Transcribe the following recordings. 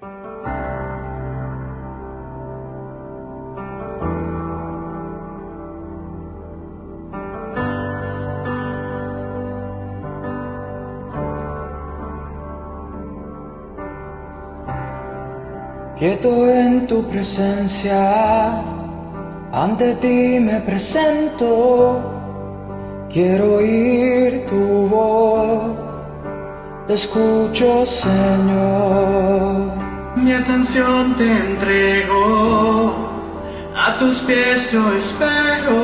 Quieto en tu presencia, ante ti me presento, quiero oír tu voz, te escucho Señor. Mi atención te entrego, a tus pies yo espero,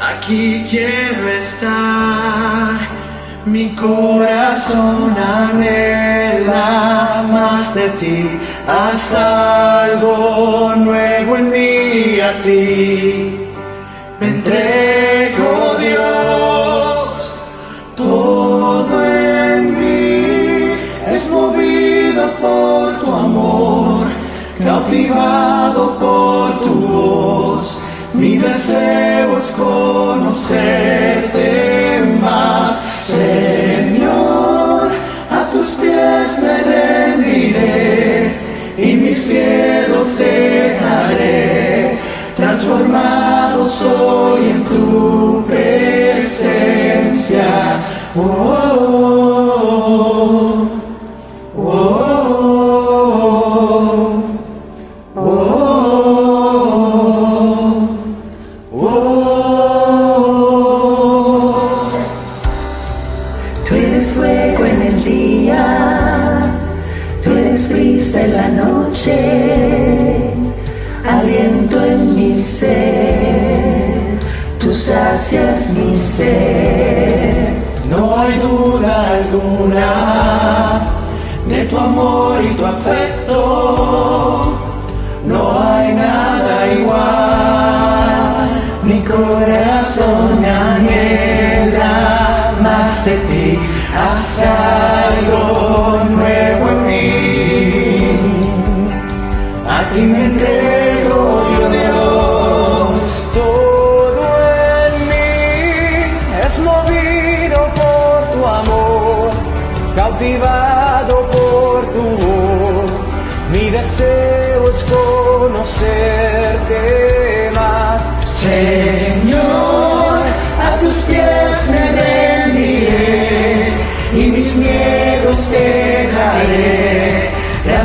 aquí quiero estar. Mi corazón anhela más de ti, haz algo nuevo en mí a ti. Me entrego cautivado por tu voz, mi deseo es conocerte más, Señor, a tus pies me rendiré y mis miedos dejaré, transformado soy en tu presencia. Oh, oh, oh. oh.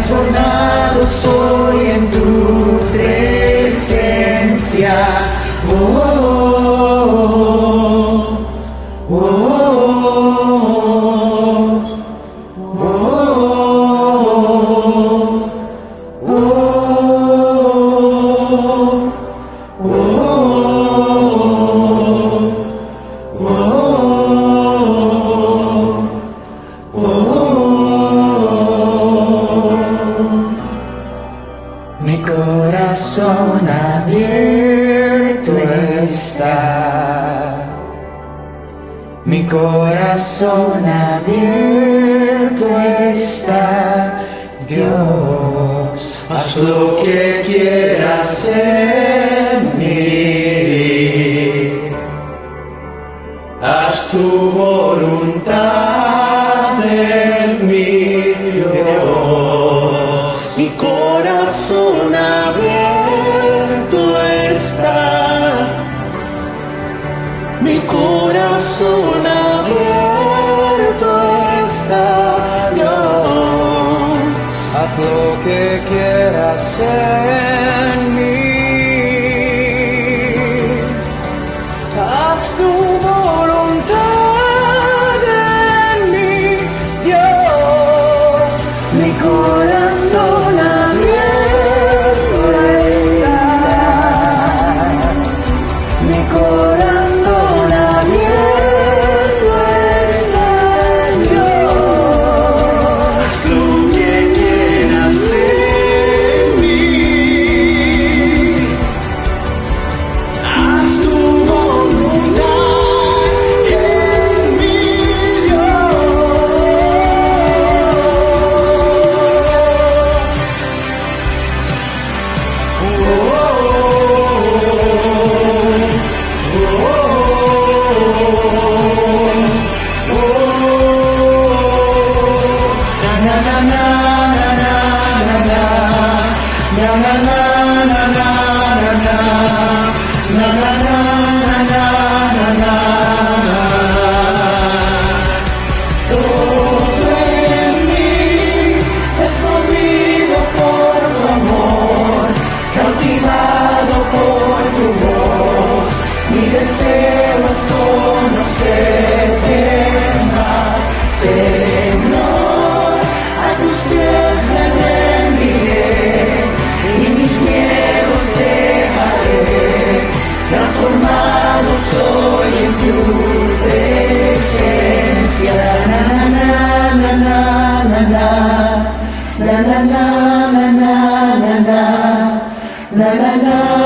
transformado sou. Na, na, na,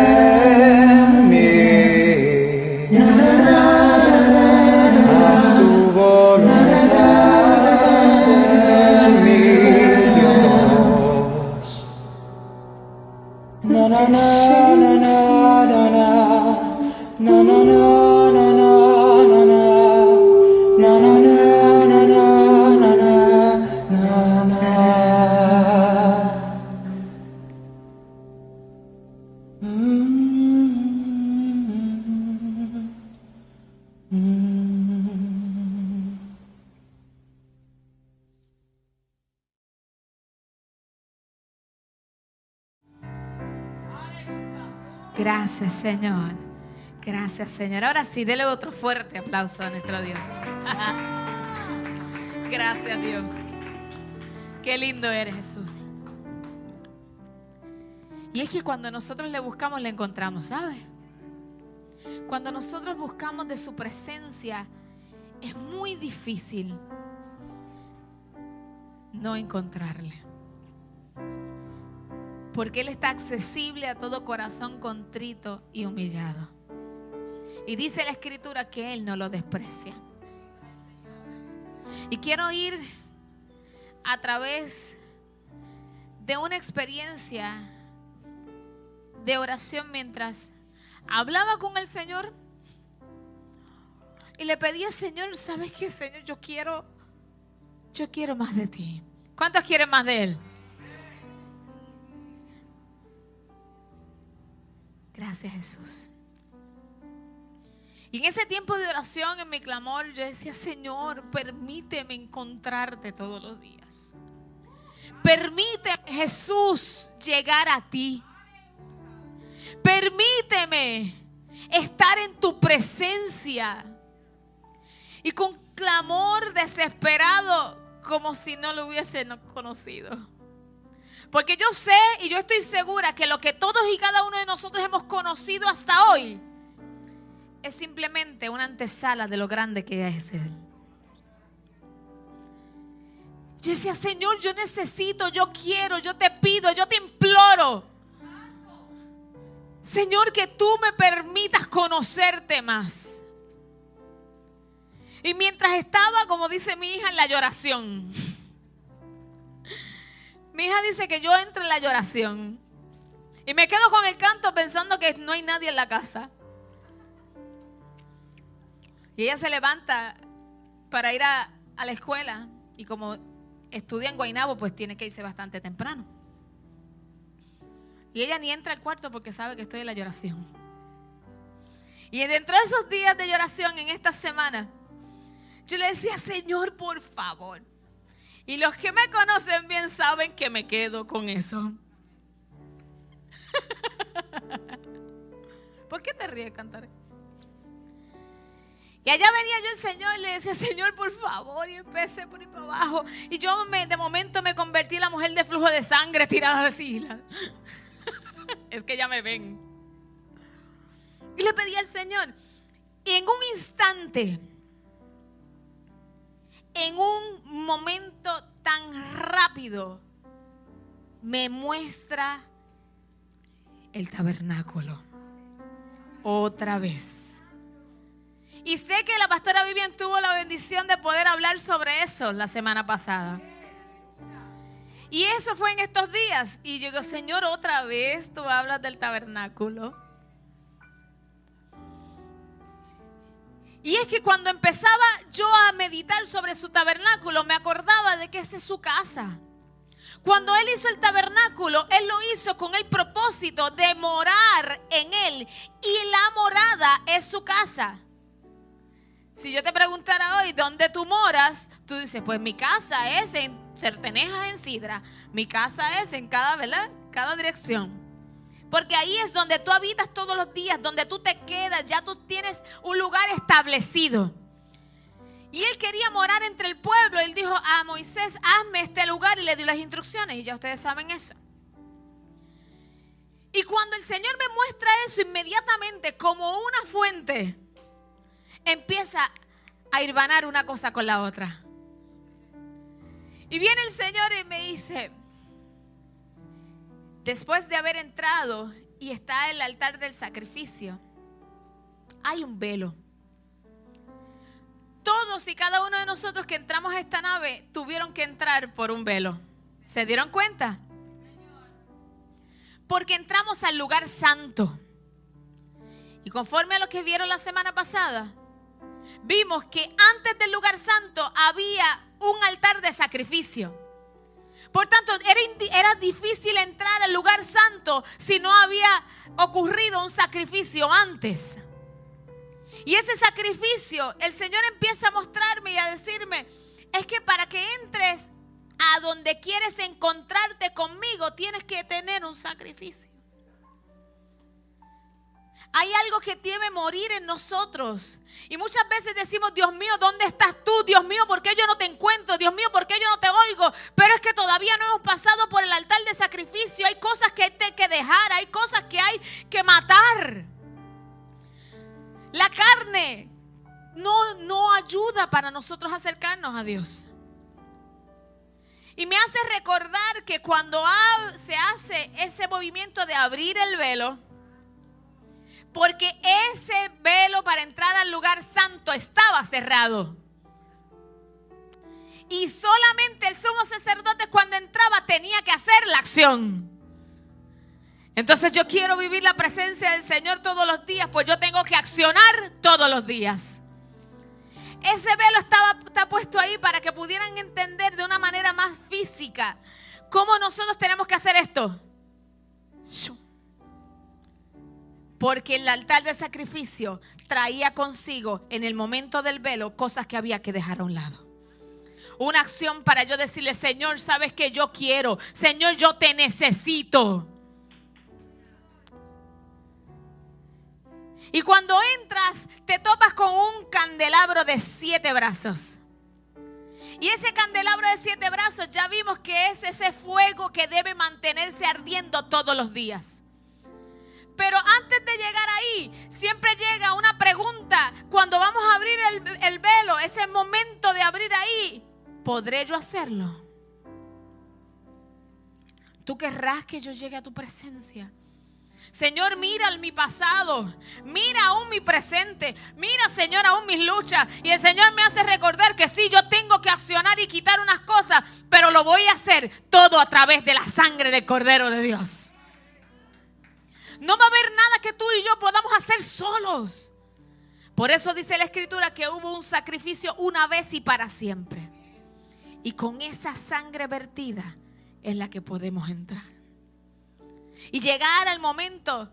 Amen. Gracias, Señor. Gracias, Señor. Ahora sí, dele otro fuerte aplauso a nuestro Dios. Gracias, Dios. Qué lindo eres, Jesús. Y es que cuando nosotros le buscamos, le encontramos, ¿sabes? Cuando nosotros buscamos de su presencia, es muy difícil no encontrarle. Porque Él está accesible a todo corazón contrito y humillado. Y dice la escritura que Él no lo desprecia. Y quiero ir a través de una experiencia de oración mientras hablaba con el Señor y le pedía, Señor, ¿sabes qué, Señor? Yo quiero, yo quiero más de ti. ¿Cuántos quieren más de Él? Gracias Jesús. Y en ese tiempo de oración, en mi clamor, yo decía, Señor, permíteme encontrarte todos los días. Permíteme, Jesús, llegar a ti. Permíteme estar en tu presencia. Y con clamor desesperado, como si no lo hubiese conocido. Porque yo sé y yo estoy segura que lo que todos y cada uno de nosotros hemos conocido hasta hoy es simplemente una antesala de lo grande que es Él. Yo decía, Señor, yo necesito, yo quiero, yo te pido, yo te imploro. Señor, que tú me permitas conocerte más. Y mientras estaba, como dice mi hija, en la lloración. Mi hija dice que yo entro en la lloración. Y me quedo con el canto pensando que no hay nadie en la casa. Y ella se levanta para ir a, a la escuela. Y como estudia en Guaynabo, pues tiene que irse bastante temprano. Y ella ni entra al cuarto porque sabe que estoy en la lloración. Y dentro de esos días de lloración, en esta semana, yo le decía, Señor, por favor. Y los que me conocen bien saben que me quedo con eso. ¿Por qué te ríes, cantar? Y allá venía yo el Señor y le decía, Señor, por favor, y empecé por ir para abajo. Y yo de momento me convertí en la mujer de flujo de sangre tirada así. es que ya me ven. Y le pedí al Señor. Y en un instante, en un momento tan rápido, me muestra el tabernáculo. Otra vez. Y sé que la pastora Vivian tuvo la bendición de poder hablar sobre eso la semana pasada. Y eso fue en estos días. Y yo digo, Señor, otra vez tú hablas del tabernáculo. Y es que cuando empezaba yo a meditar sobre su tabernáculo, me acordaba de que esa es su casa. Cuando Él hizo el tabernáculo, Él lo hizo con el propósito de morar en Él. Y la morada es su casa. Si yo te preguntara hoy, ¿dónde tú moras? Tú dices, pues mi casa es en Certenejas, en Sidra. Mi casa es en cada, ¿verdad? Cada dirección. Porque ahí es donde tú habitas todos los días, donde tú te quedas, ya tú tienes un lugar establecido. Y él quería morar entre el pueblo. Él dijo a Moisés, hazme este lugar y le dio las instrucciones. Y ya ustedes saben eso. Y cuando el Señor me muestra eso inmediatamente como una fuente, empieza a irvanar una cosa con la otra. Y viene el Señor y me dice, después de haber entrado y está el altar del sacrificio, hay un velo. Todos y cada uno de nosotros que entramos a esta nave tuvieron que entrar por un velo. ¿Se dieron cuenta? Porque entramos al lugar santo. Y conforme a lo que vieron la semana pasada, vimos que antes del lugar santo había un altar de sacrificio. Por tanto, era, era, difícil entrar al lugar santo si no había ocurrido un sacrificio antes. Y ese sacrificio, el Señor empieza a mostrarme y a decirme, es que para que entres a donde quieres encontrarte conmigo, tienes que tener un sacrificio. Hay algo que debe morir en nosotros. Y muchas veces decimos, Dios mío, ¿dónde estás tú? Dios mío, ¿por qué yo no te encuentro? Dios mío, ¿por qué yo no te oigo? Pero es que todavía no hemos pasado por el altar de sacrificio. Hay cosas que hay que dejar, hay cosas que hay que matar. La carne no, no ayuda para nosotros acercarnos a Dios. Y me hace recordar que cuando se hace ese movimiento de abrir el velo, porque ese velo para entrar al lugar santo estaba cerrado. Y solamente el sumo sacerdote cuando entraba tenía que hacer la acción. Entonces yo quiero vivir la presencia del Señor todos los días, pues yo tengo que accionar todos los días. Ese velo estaba está puesto ahí para que pudieran entender de una manera más física cómo nosotros tenemos que hacer esto. Porque el altar de sacrificio traía consigo en el momento del velo cosas que había que dejar a un lado. Una acción para yo decirle, Señor, sabes que yo quiero. Señor, yo te necesito. Y cuando entras, te topas con un candelabro de siete brazos. Y ese candelabro de siete brazos ya vimos que es ese fuego que debe mantenerse ardiendo todos los días. Siempre llega una pregunta. Cuando vamos a abrir el, el velo, ese momento de abrir ahí, ¿podré yo hacerlo? ¿Tú querrás que yo llegue a tu presencia? Señor, mira mi pasado, mira aún mi presente, mira, Señor, aún mis luchas. Y el Señor me hace recordar que sí, yo tengo que accionar y quitar unas cosas, pero lo voy a hacer todo a través de la sangre del Cordero de Dios. No va a haber nada que tú y yo podamos hacer solos. Por eso dice la Escritura que hubo un sacrificio una vez y para siempre. Y con esa sangre vertida es la que podemos entrar y llegar al momento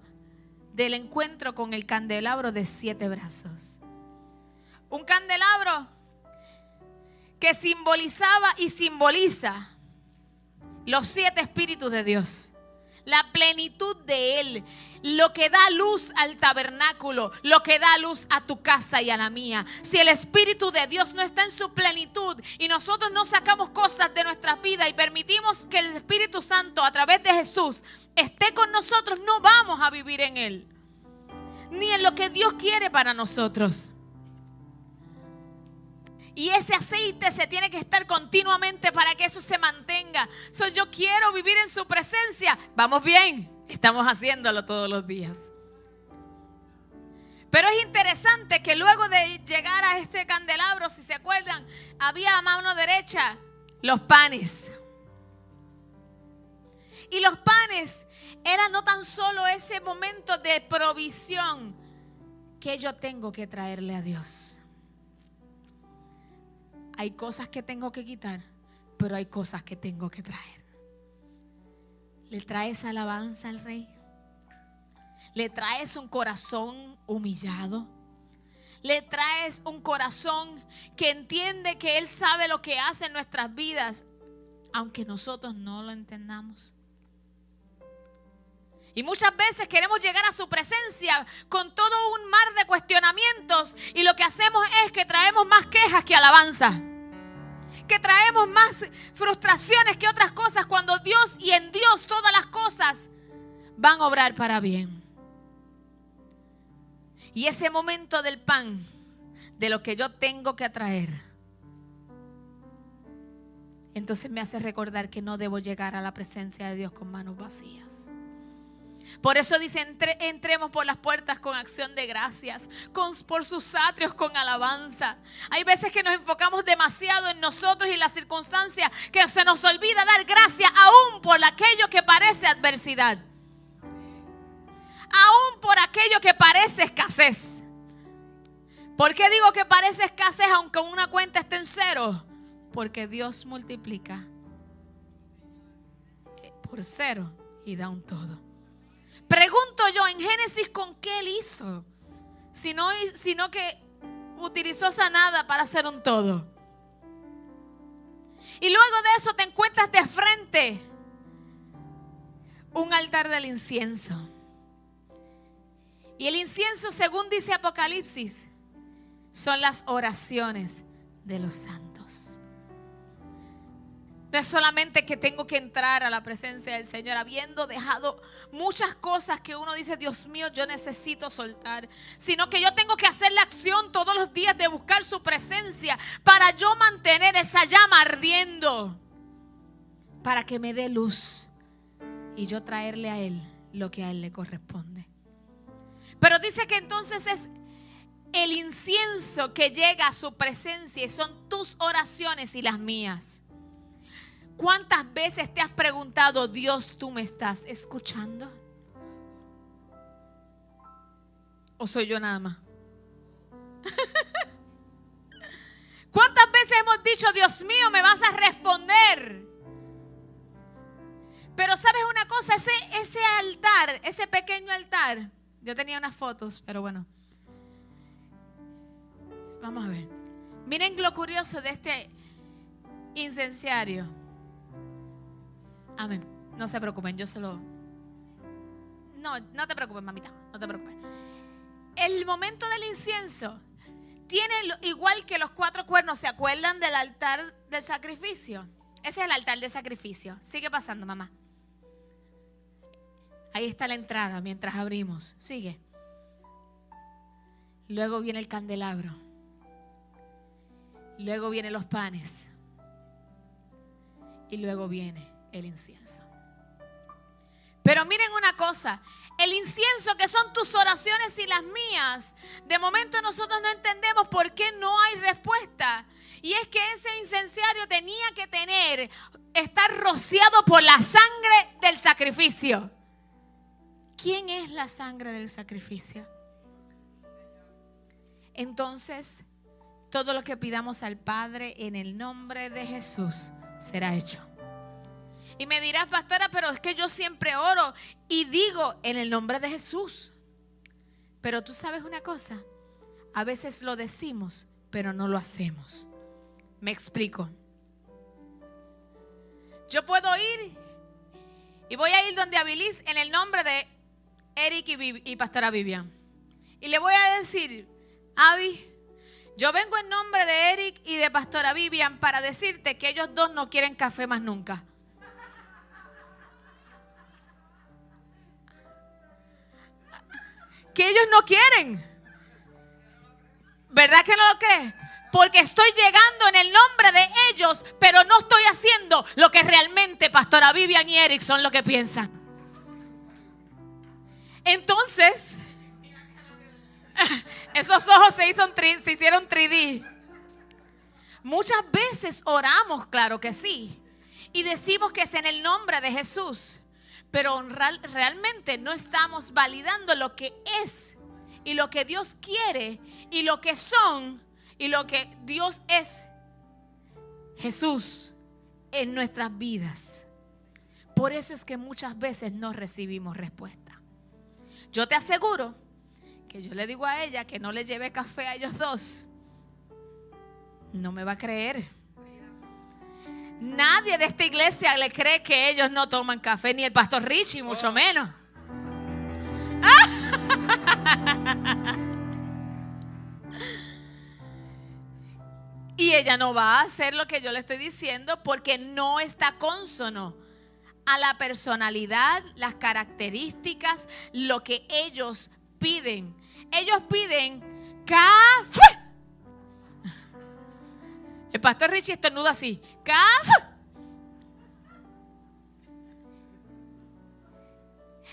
del encuentro con el candelabro de siete brazos. Un candelabro que simbolizaba y simboliza los siete espíritus de Dios, la plenitud de Él, lo que da luz al tabernáculo, lo que da luz a tu casa y a la mía. Si el Espíritu de Dios no está en su plenitud y nosotros no sacamos cosas de nuestra vida y permitimos que el Espíritu Santo a través de Jesús esté con nosotros, no vamos a vivir en Él. Ni en lo que Dios quiere para nosotros. Y ese aceite se tiene que estar continuamente para que eso se mantenga. So, yo quiero vivir en su presencia. Vamos bien. Estamos haciéndolo todos los días. Pero es interesante que luego de llegar a este candelabro, si se acuerdan, había a mano derecha los panes. Y los panes era no tan solo ese momento de provisión que yo tengo que traerle a Dios. Hay cosas que tengo que quitar, pero hay cosas que tengo que traer. ¿Le traes alabanza al rey? ¿Le traes un corazón humillado? ¿Le traes un corazón que entiende que Él sabe lo que hace en nuestras vidas, aunque nosotros no lo entendamos? Y muchas veces queremos llegar a su presencia con todo un mar de cuestionamientos y lo que hacemos es que traemos más quejas que alabanza. Que traemos más frustraciones que otras cosas cuando Dios y en Dios todas las cosas van a obrar para bien. Y ese momento del pan, de lo que yo tengo que atraer, entonces me hace recordar que no debo llegar a la presencia de Dios con manos vacías. Por eso dice, entremos por las puertas con acción de gracias, por sus atrios con alabanza. Hay veces que nos enfocamos demasiado en nosotros y las circunstancias que se nos olvida dar gracias aún por aquello que parece adversidad. Aún por aquello que parece escasez. ¿Por qué digo que parece escasez aunque una cuenta esté en cero? Porque Dios multiplica por cero y da un todo. Pregunto yo en Génesis con qué él hizo, sino, sino que utilizó esa nada para hacer un todo. Y luego de eso te encuentras de frente un altar del incienso. Y el incienso, según dice Apocalipsis, son las oraciones de los santos. No es solamente que tengo que entrar a la presencia del Señor habiendo dejado muchas cosas que uno dice, Dios mío, yo necesito soltar, sino que yo tengo que hacer la acción todos los días de buscar su presencia para yo mantener esa llama ardiendo, para que me dé luz y yo traerle a Él lo que a Él le corresponde. Pero dice que entonces es el incienso que llega a su presencia y son tus oraciones y las mías. ¿Cuántas veces te has preguntado, Dios, tú me estás escuchando? ¿O soy yo nada más? ¿Cuántas veces hemos dicho, Dios mío, me vas a responder? Pero sabes una cosa, ese, ese altar, ese pequeño altar, yo tenía unas fotos, pero bueno. Vamos a ver. Miren lo curioso de este incenciario. Amén. No se preocupen, yo solo. No, no te preocupes, mamita, no te preocupes. El momento del incienso tiene igual que los cuatro cuernos, ¿se acuerdan del altar del sacrificio? Ese es el altar de sacrificio. Sigue pasando, mamá. Ahí está la entrada mientras abrimos. Sigue. Luego viene el candelabro. Luego vienen los panes. Y luego viene el incienso. Pero miren una cosa, el incienso que son tus oraciones y las mías, de momento nosotros no entendemos por qué no hay respuesta. Y es que ese incenciario tenía que tener, estar rociado por la sangre del sacrificio. ¿Quién es la sangre del sacrificio? Entonces, todo lo que pidamos al Padre en el nombre de Jesús será hecho. Y me dirás, pastora, pero es que yo siempre oro y digo en el nombre de Jesús. Pero tú sabes una cosa, a veces lo decimos, pero no lo hacemos. Me explico. Yo puedo ir y voy a ir donde Abilis en el nombre de Eric y, pastora Vivian. Y le voy a decir, Avi, yo vengo en nombre de Eric y de pastora Vivian para decirte que ellos dos no quieren café más nunca. Que ellos no quieren. ¿Verdad que no lo crees? Porque estoy llegando en el nombre de ellos, pero no estoy haciendo lo que realmente Pastora Vivian y Eric son lo que piensan. Entonces, esos ojos se, se hicieron 3D. Muchas veces oramos, claro que sí, y decimos que es en el nombre de Jesús. Pero real- realmente no estamos validando lo que es y lo que Dios quiere y lo que son y lo que Dios es Jesús en nuestras vidas. Por eso es que muchas veces no recibimos respuesta. Yo te aseguro que yo le digo a ella que no le lleve café a ellos dos. No me va a creer. Nadie de esta iglesia le cree que ellos no toman café, ni el pastor Richie, mucho menos. Y ella no va a hacer lo que yo le estoy diciendo porque no está consono a la personalidad, las características, lo que ellos piden. Ellos piden café. El pastor Richie estornuda así.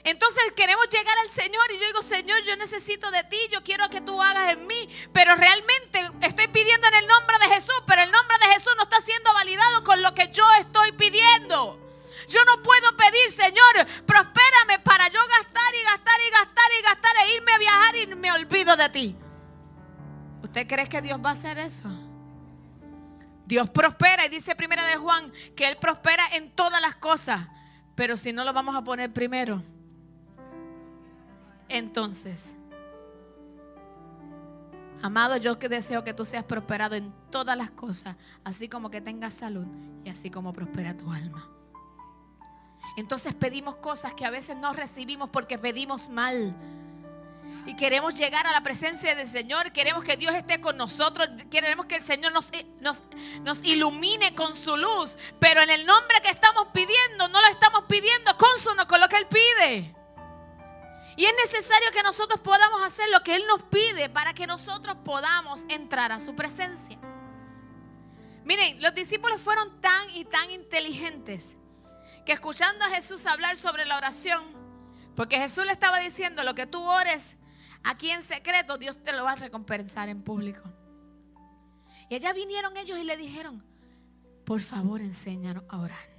Entonces queremos llegar al Señor y yo digo, Señor, yo necesito de ti, yo quiero que tú hagas en mí, pero realmente estoy pidiendo en el nombre de Jesús, pero el nombre de Jesús no está siendo validado con lo que yo estoy pidiendo. Yo no puedo pedir, Señor, prospérame para yo gastar y gastar y gastar y gastar e irme a viajar y me olvido de ti. ¿Usted cree que Dios va a hacer eso? Dios prospera y dice primera de Juan que Él prospera en todas las cosas, pero si no lo vamos a poner primero, entonces, amado, yo que deseo que tú seas prosperado en todas las cosas, así como que tengas salud y así como prospera tu alma. Entonces pedimos cosas que a veces no recibimos porque pedimos mal. Y queremos llegar a la presencia del Señor, queremos que Dios esté con nosotros, queremos que el Señor nos, nos, ilumine con su luz, pero en el nombre que estamos pidiendo, no lo estamos pidiendo consono con lo que Él pide. Y es necesario que nosotros podamos hacer lo que Él nos pide para que nosotros podamos entrar a su presencia. Miren, los discípulos fueron tan y tan inteligentes que escuchando a Jesús hablar sobre la oración, porque Jesús le estaba diciendo, lo que tú ores aquí en secreto, Dios te lo va a recompensar en público. Y allá vinieron ellos y le dijeron, por favor enséñanos a orar.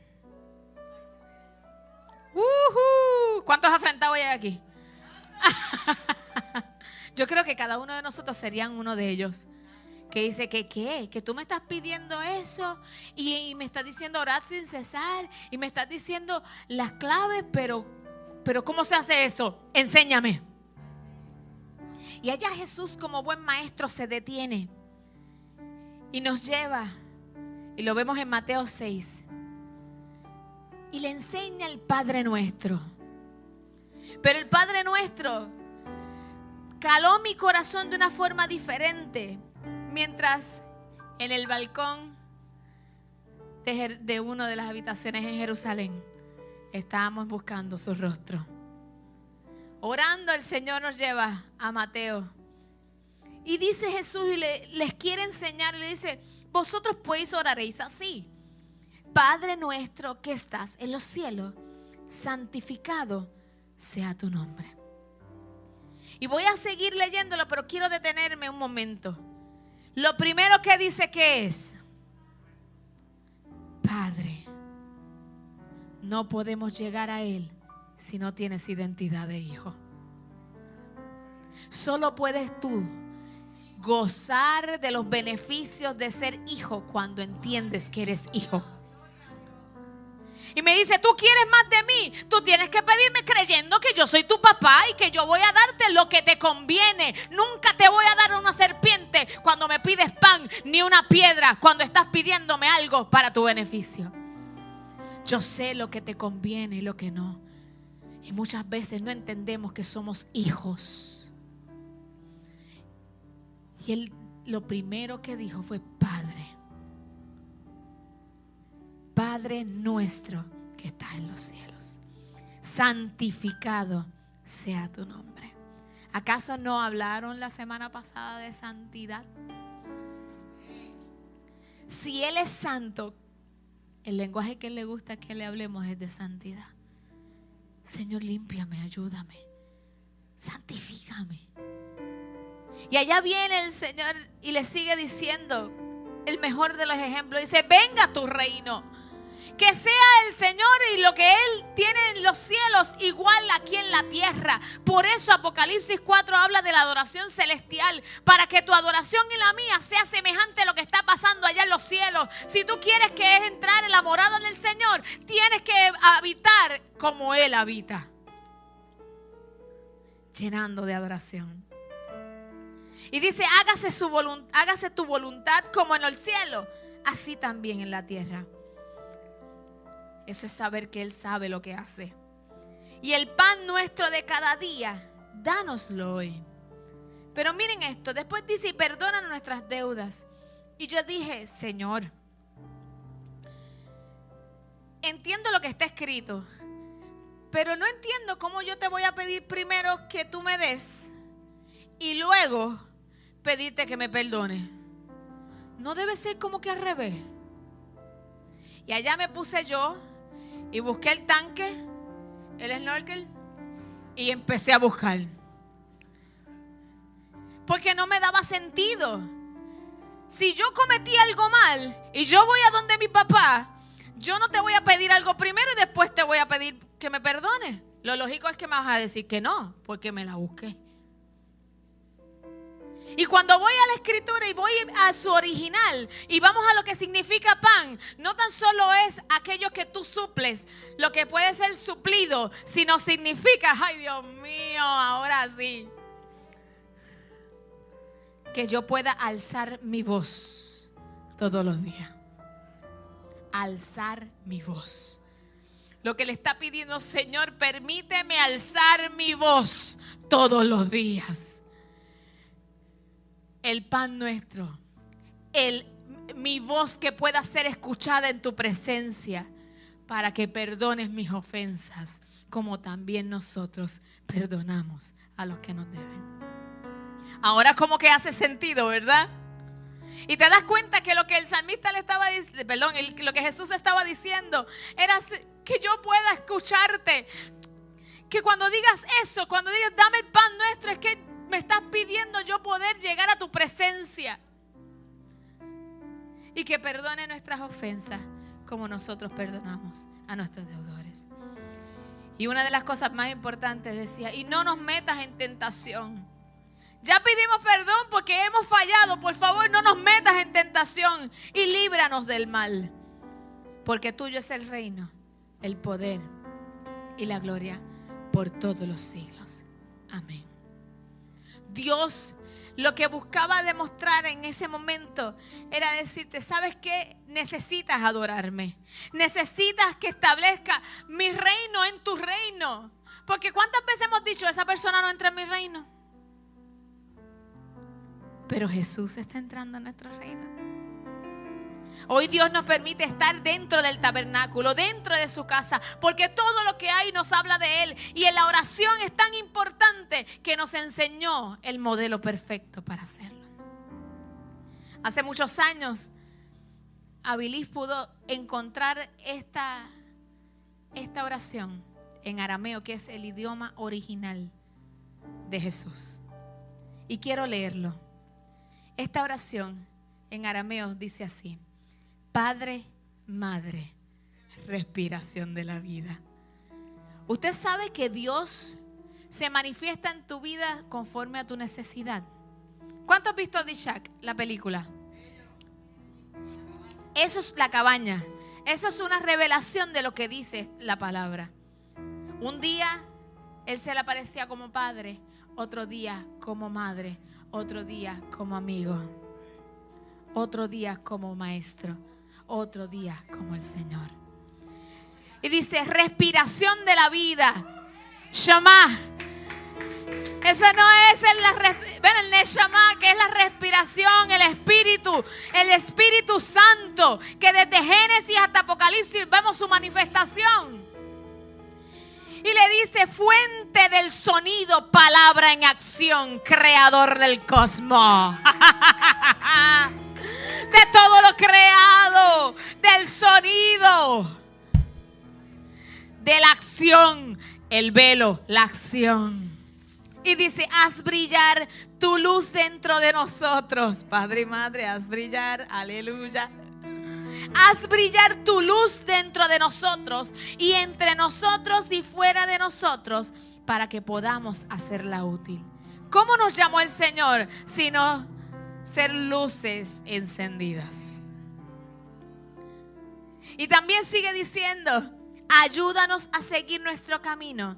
¿Cuántos afrentados hay aquí? Yo creo que cada uno de nosotros serían uno de ellos. Que dice que qué, que tú me estás pidiendo eso y, y me estás diciendo orar sin cesar y me estás diciendo las claves, pero, pero ¿cómo se hace eso? Enséñame. Y allá Jesús como buen maestro se detiene y nos lleva, y lo vemos en Mateo 6, y le enseña el Padre nuestro. Pero el Padre nuestro caló mi corazón de una forma diferente mientras en el balcón de, de una de las habitaciones en Jerusalén estábamos buscando su rostro. Orando el Señor nos lleva a Mateo. Y dice Jesús y le- les quiere enseñar, le dice, vosotros pues oraréis así. Padre nuestro que estás en los cielos, santificado sea tu nombre. Y voy a seguir leyéndolo, pero quiero detenerme un momento. Lo primero que dice que es, Padre, no podemos llegar a Él si no tienes identidad de hijo. Solo puedes tú gozar de los beneficios de ser hijo cuando entiendes que eres hijo. Y me dice, tú quieres más de mí, tú tienes que pedirme creyendo que yo soy tu papá y que yo voy a darte lo que te conviene. Nunca te voy a dar una serpiente cuando me pides pan, ni una piedra cuando estás pidiéndome algo para tu beneficio. Yo sé lo que te conviene y lo que no. Y muchas veces no entendemos que somos hijos. Y él lo primero que dijo fue, Padre, Padre nuestro que estás en los cielos, santificado sea tu nombre. ¿Acaso no hablaron la semana pasada de santidad? Si Él es santo, el lenguaje que le gusta que le hablemos es de santidad. Señor, límpiame, ayúdame, santifícame. Y allá viene el Señor y le sigue diciendo el mejor de los ejemplos. Dice, venga tu reino. Que sea el Señor y lo que Él tiene en los cielos igual aquí en la tierra. Por eso Apocalipsis 4 habla de la adoración celestial. Para que tu adoración y la mía sea semejante a lo que está pasando allá en los cielos. Si tú quieres que es entrar en la morada del Señor, tienes que habitar como Él habita. Llenando de adoración. Y dice, hágase, su hágase tu voluntad como en el cielo, así también en la tierra. Eso es saber que Él sabe lo que hace. Y el pan nuestro de cada día, dánoslo hoy. Pero miren esto, después dice, y perdona nuestras deudas. Y yo dije, Señor, entiendo lo que está escrito, pero no entiendo cómo yo te voy a pedir primero que tú me des y luego pedirte que me perdone. No debe ser como que al revés. Y allá me puse yo y busqué el tanque, el snorkel, y empecé a buscar. Porque no me daba sentido. Si yo cometí algo mal y yo voy a donde mi papá, yo no te voy a pedir algo primero y después te voy a pedir que me perdone. Lo lógico es que me vas a decir que no, porque me la busqué. Y cuando voy a la escritura y voy a su original y vamos a lo que significa pan, no tan solo es aquello que tú suples, lo que puede ser suplido, sino significa, ay Dios mío, ahora sí, que yo pueda alzar mi voz todos los días. Alzar mi voz. Lo que le está pidiendo, Señor, permíteme alzar mi voz todos los días el pan nuestro, el, mi voz que pueda ser escuchada en tu presencia, para que perdones mis ofensas, como también nosotros perdonamos a los que nos deben. Ahora como que hace sentido, ¿verdad? Y te das cuenta que lo que el salmista le estaba diciendo, perdón, lo que Jesús estaba diciendo era que yo pueda escucharte. Que cuando digas eso, cuando digas dame el pan nuestro, es que me estás pidiendo yo poder llegar a tu presencia. Y que perdone nuestras ofensas como nosotros perdonamos a nuestros deudores. Y una de las cosas más importantes decía, y no nos metas en tentación. Ya pedimos perdón porque hemos fallado. Por favor, no nos metas en tentación y líbranos del mal. Porque tuyo es el reino, el poder y la gloria por todos los siglos. Amén. Dios lo que buscaba demostrar en ese momento era decirte, ¿sabes qué? Necesitas adorarme. Necesitas que establezca mi reino en tu reino. Porque ¿cuántas veces hemos dicho, esa persona no entra en mi reino? Pero Jesús está entrando en nuestro reino. Hoy Dios nos permite estar dentro del tabernáculo, dentro de su casa, porque todo lo que hay nos habla de Él. Y en la oración es tan importante que nos enseñó el modelo perfecto para hacerlo. Hace muchos años, Abilis pudo encontrar esta, esta oración en arameo, que es el idioma original de Jesús. Y quiero leerlo. Esta oración en arameo dice así. Padre, Madre, respiración de la vida. Usted sabe que Dios se manifiesta en tu vida conforme a tu necesidad. ¿Cuánto has visto Dishak, la película? Eso es la cabaña. Eso es una revelación de lo que dice la palabra. Un día Él se le aparecía como padre, otro día como madre, otro día como amigo, otro día como maestro otro día como el Señor. Y dice, respiración de la vida. Shama. Eso no es el, el Neshama, que es la respiración, el Espíritu, el Espíritu Santo, que desde Génesis hasta Apocalipsis vemos su manifestación. Y le dice, fuente del sonido, palabra en acción, creador del cosmos. de todo lo creado, del sonido, de la acción, el velo, la acción. Y dice, haz brillar tu luz dentro de nosotros. Padre y Madre, haz brillar, aleluya. Haz brillar tu luz dentro de nosotros y entre nosotros y fuera de nosotros para que podamos hacerla útil. ¿Cómo nos llamó el Señor? Sino ser luces encendidas. Y también sigue diciendo, ayúdanos a seguir nuestro camino,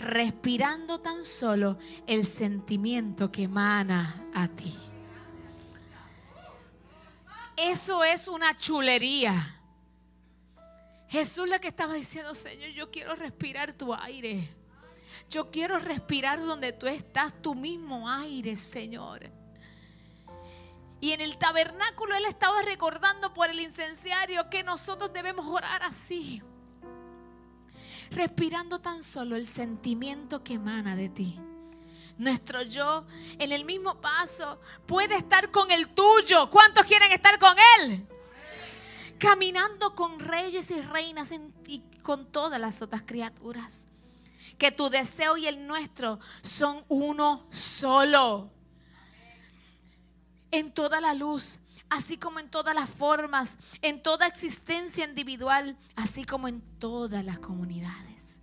respirando tan solo el sentimiento que emana a ti. Eso es una chulería. Jesús lo que estaba diciendo, Señor, yo quiero respirar tu aire. Yo quiero respirar donde tú estás, tu mismo aire, Señor. Y en el tabernáculo él estaba recordando por el incenciario que nosotros debemos orar así. Respirando tan solo el sentimiento que emana de ti. Nuestro yo en el mismo paso puede estar con el tuyo. ¿Cuántos quieren estar con él? Caminando con reyes y reinas y con todas las otras criaturas. Que tu deseo y el nuestro son uno solo en toda la luz, así como en todas las formas, en toda existencia individual, así como en todas las comunidades.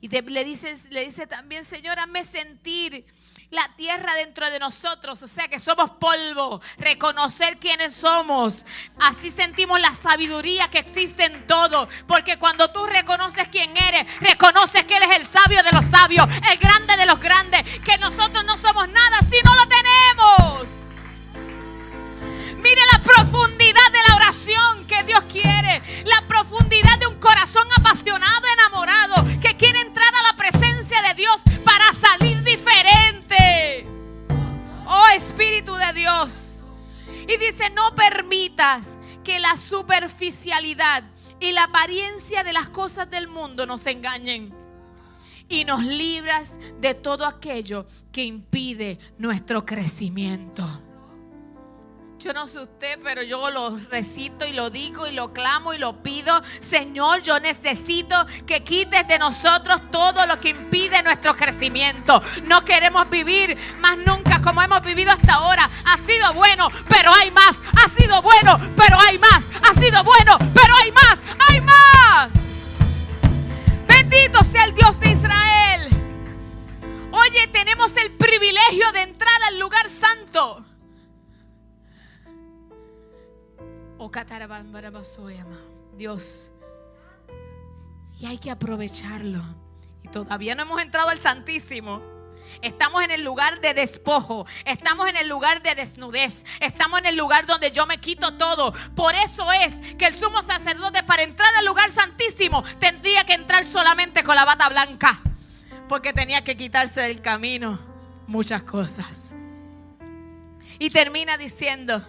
Y le, dices, le dice también, Señor, hazme sentir la tierra dentro de nosotros, o sea que somos polvo, reconocer quiénes somos. Así sentimos la sabiduría que existe en todo, porque cuando tú reconoces quién eres, reconoces que Él es el sabio de los sabios, el grande de los grandes, que nosotros no somos nada si no lo tenemos. Mire la profundidad de la oración que Dios quiere. La profundidad de un corazón apasionado, enamorado, que quiere entrar a la presencia de Dios para salir diferente. Oh Espíritu de Dios. Y dice, no permitas que la superficialidad y la apariencia de las cosas del mundo nos engañen. Y nos libras de todo aquello que impide nuestro crecimiento. Yo no sé usted, pero yo lo recito y lo digo y lo clamo y lo pido. Señor, yo necesito que quites de nosotros todo lo que impide nuestro crecimiento. No queremos vivir más nunca como hemos vivido hasta ahora. Ha sido bueno, pero hay más. Ha sido bueno, pero hay más. Ha sido Dios. Y hay que aprovecharlo. Y todavía no hemos entrado al Santísimo. Estamos en el lugar de despojo. Estamos en el lugar de desnudez. Estamos en el lugar donde yo me quito todo. Por eso es que el sumo sacerdote para entrar al lugar santísimo tendría que entrar solamente con la bata blanca. Porque tenía que quitarse del camino muchas cosas. Y termina diciendo,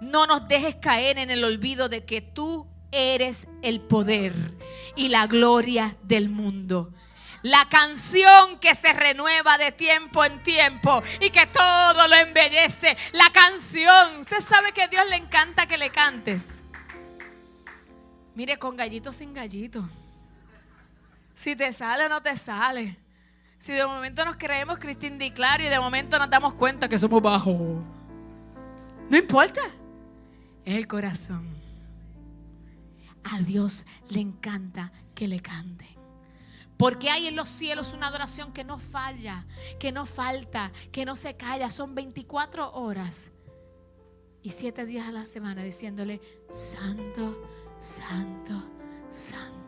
no nos dejes caer en el olvido de que tú eres el poder y la gloria del mundo. La canción que se renueva de tiempo en tiempo y que todo lo embellece. La canción. Usted sabe que a Dios le encanta que le cantes. Mire, con gallito sin gallito. Si te sale o no te sale. Si de momento nos creemos Cristín Di Claro y de momento nos damos cuenta que somos bajos. No importa el corazón. A Dios le encanta que le canten. Porque hay en los cielos una adoración que no falla, que no falta, que no se calla. Son 24 horas y 7 días a la semana diciéndole, Santo, Santo, Santo.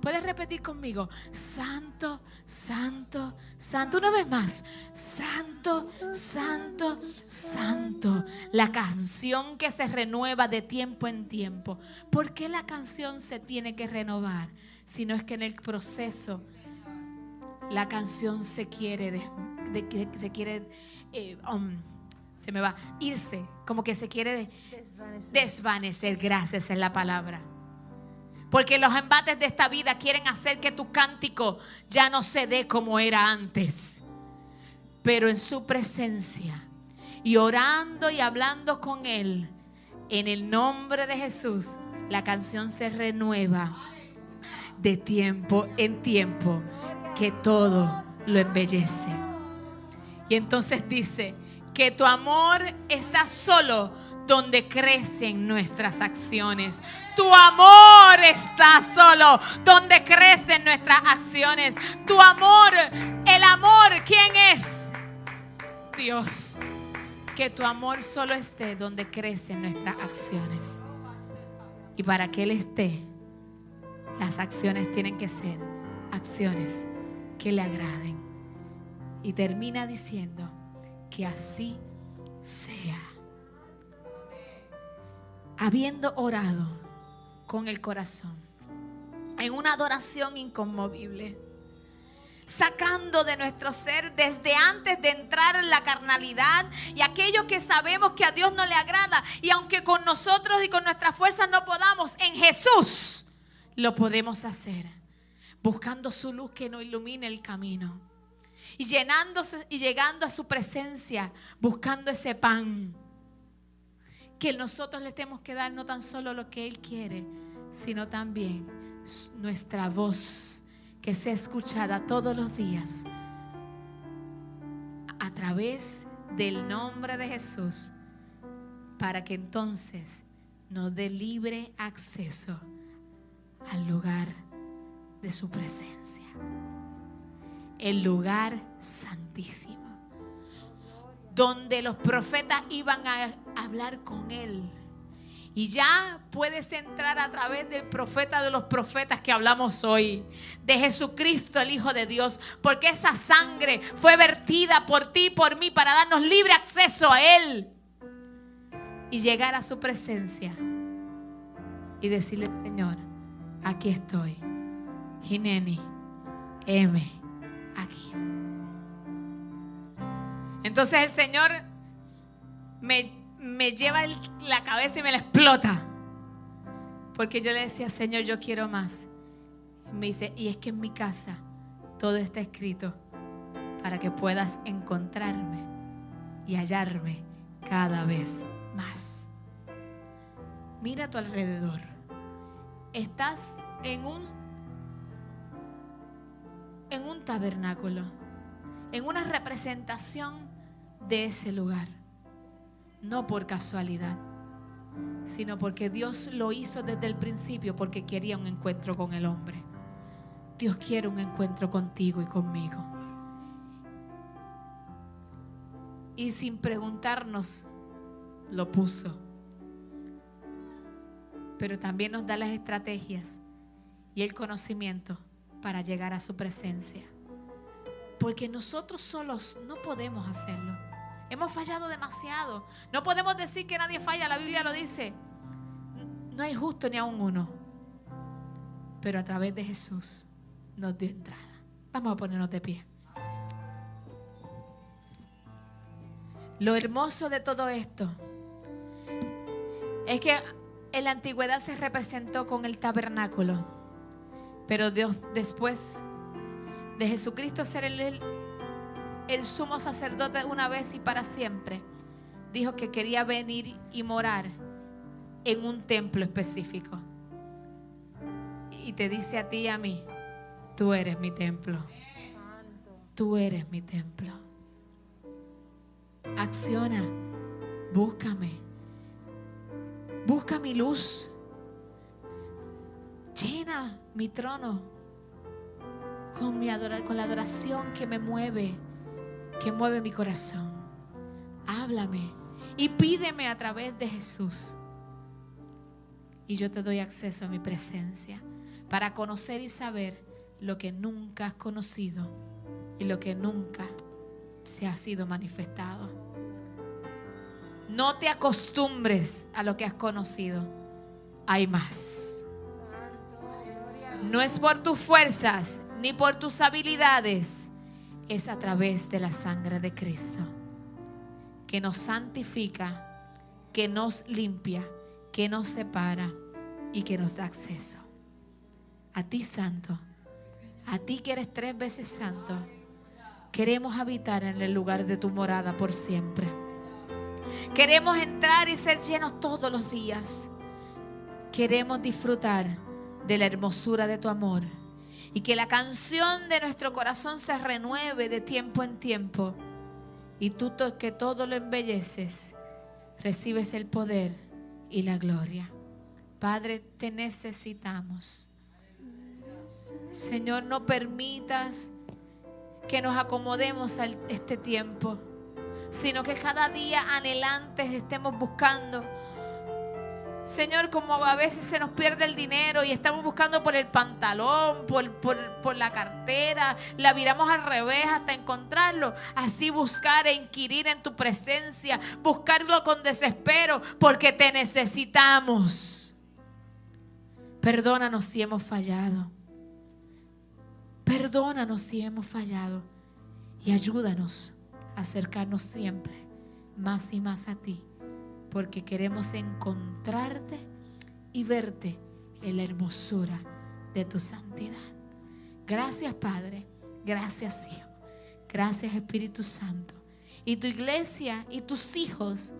Puedes repetir conmigo, Santo, Santo, Santo. Una vez más, Santo, Santo, Santo. La canción que se renueva de tiempo en tiempo. ¿Por qué la canción se tiene que renovar? Si no es que en el proceso la canción se quiere, de, se quiere, eh, um, se me va, irse, como que se quiere desvanecer. desvanecer. Gracias es la palabra. Porque los embates de esta vida quieren hacer que tu cántico ya no se dé como era antes. Pero en su presencia y orando y hablando con Él, en el nombre de Jesús, la canción se renueva de tiempo en tiempo, que todo lo embellece. Y entonces dice que tu amor está solo donde crecen nuestras acciones. Tu amor está solo donde crecen nuestras acciones. Tu amor, el amor, ¿quién es? Dios. Que tu amor solo esté donde crecen nuestras acciones. Y para que Él esté, las acciones tienen que ser acciones que le agraden. Y termina diciendo que así sea. Habiendo orado con el corazón, en una adoración inconmovible, sacando de nuestro ser desde antes de entrar en la carnalidad y aquello que sabemos que a Dios no le agrada. Y aunque con nosotros y con nuestras fuerzas no podamos, en Jesús lo podemos hacer. Buscando su luz que nos ilumine el camino. Y llenándose y llegando a su presencia, buscando ese pan. Que nosotros le tenemos que dar no tan solo lo que Él quiere, sino también nuestra voz que sea escuchada todos los días a través del nombre de Jesús, para que entonces nos dé libre acceso al lugar de su presencia, el lugar santísimo, donde los profetas iban a hablar con él y ya puedes entrar a través del profeta de los profetas que hablamos hoy, de Jesucristo, el Hijo de Dios, porque esa sangre fue vertida por ti y por mí para darnos libre acceso a Él y llegar a su presencia y decirle, Señor, aquí estoy. Gineni, M, aquí. Entonces el Señor me me lleva la cabeza y me la explota. Porque yo le decía, Señor, yo quiero más. Y me dice, y es que en mi casa todo está escrito para que puedas encontrarme y hallarme cada vez más. Mira a tu alrededor. Estás en un en un tabernáculo, en una representación de ese lugar no por casualidad, sino porque Dios lo hizo desde el principio porque quería un encuentro con el hombre. Dios quiere un encuentro contigo y conmigo. Y sin preguntarnos, lo puso. Pero también nos da las estrategias y el conocimiento para llegar a su presencia. Porque nosotros solos no podemos hacerlo. Hemos fallado demasiado. No podemos decir que nadie falla, la Biblia lo dice. No hay justo ni aún uno. Pero a través de Jesús nos dio entrada. Vamos a ponernos de pie. Lo hermoso de todo esto es que en la antigüedad se representó con el tabernáculo, pero Dios después de Jesucristo ser el, el sumo sacerdote una vez y para siempre dijo que quería venir y morar en un templo específico. Y te dice a ti y a mí, tú eres mi templo. Tú eres mi templo. Acciona, búscame. Busca mi luz. Llena mi trono con, mi con la adoración que me mueve que mueve mi corazón. Háblame y pídeme a través de Jesús. Y yo te doy acceso a mi presencia para conocer y saber lo que nunca has conocido y lo que nunca se ha sido manifestado. No te acostumbres a lo que has conocido. Hay más. No es por tus fuerzas ni por tus habilidades es a través de la sangre de Cristo, que nos santifica, que nos limpia, que nos separa y que nos da acceso. A ti, Santo, a ti que eres tres veces santo, queremos habitar en el lugar de tu morada por siempre. Queremos entrar y ser llenos todos los días. Queremos disfrutar de la hermosura de tu amor y que la canción de nuestro corazón se renueve de tiempo en tiempo y tú que todo lo embelleces recibes el poder y la gloria. Padre, te necesitamos. Señor, no permitas que nos acomodemos a este tiempo, sino que cada día anhelantes estemos buscando Señor, como a veces se nos pierde el dinero y estamos buscando por el pantalón, por, la cartera, la viramos al revés hasta encontrarlo. Así buscar e inquirir en tu presencia, buscarlo con desespero, porque te necesitamos. Perdónanos si hemos fallado. Perdónanos si hemos fallado. Y ayúdanos a acercarnos siempre más y más a ti porque queremos encontrarte y verte en la hermosura de tu santidad. Gracias Padre, gracias Hijo, gracias Espíritu Santo. Y tu iglesia y tus hijos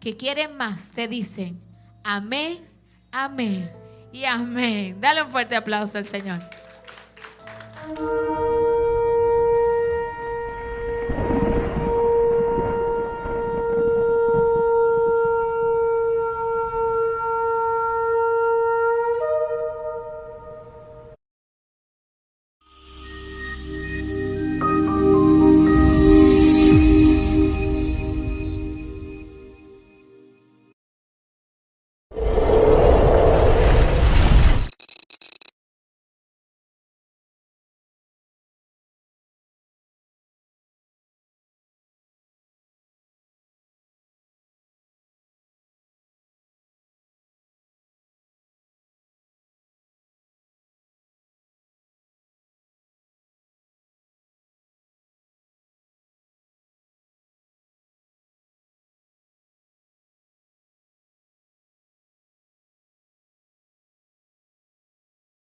que quieren más te dicen, amén, amén y amén. Dale un fuerte aplauso al Señor.